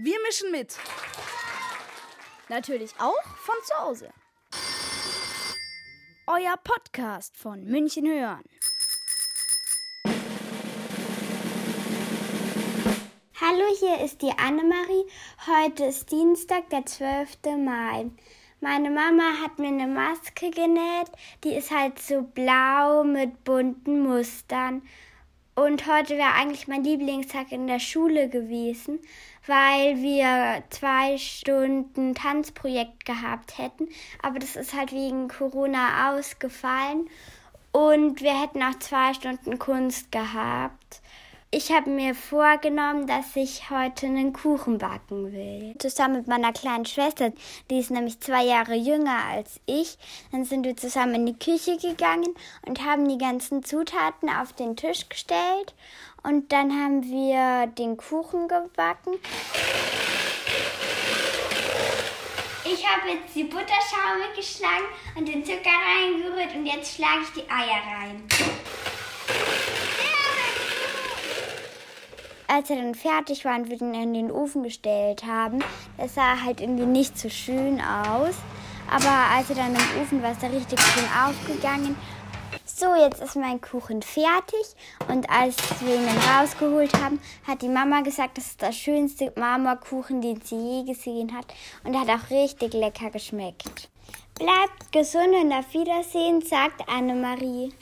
Wir mischen mit. Natürlich auch von zu Hause. Euer Podcast von München hören. Hallo, hier ist die Annemarie. Heute ist Dienstag, der 12. Mai. Meine Mama hat mir eine Maske genäht. Die ist halt so blau mit bunten Mustern. Und heute wäre eigentlich mein Lieblingstag in der Schule gewesen, weil wir zwei Stunden Tanzprojekt gehabt hätten. Aber das ist halt wegen Corona ausgefallen. Und wir hätten auch zwei Stunden Kunst gehabt. Ich habe mir vorgenommen, dass ich heute einen Kuchen backen will. Zusammen mit meiner kleinen Schwester, die ist nämlich zwei Jahre jünger als ich. Dann sind wir zusammen in die Küche gegangen und haben die ganzen Zutaten auf den Tisch gestellt. Und dann haben wir den Kuchen gebacken. Ich habe jetzt die Butterschaum geschlagen und den Zucker reingerührt und jetzt schlage ich die Eier rein. Als er dann fertig war und wir ihn in den Ofen gestellt haben, das sah halt irgendwie nicht so schön aus. Aber als er dann im Ofen war, ist er richtig schön aufgegangen. So, jetzt ist mein Kuchen fertig. Und als wir ihn dann rausgeholt haben, hat die Mama gesagt, das ist der schönste Marmorkuchen, den sie je gesehen hat. Und er hat auch richtig lecker geschmeckt. Bleibt gesund und auf Wiedersehen, sagt Annemarie.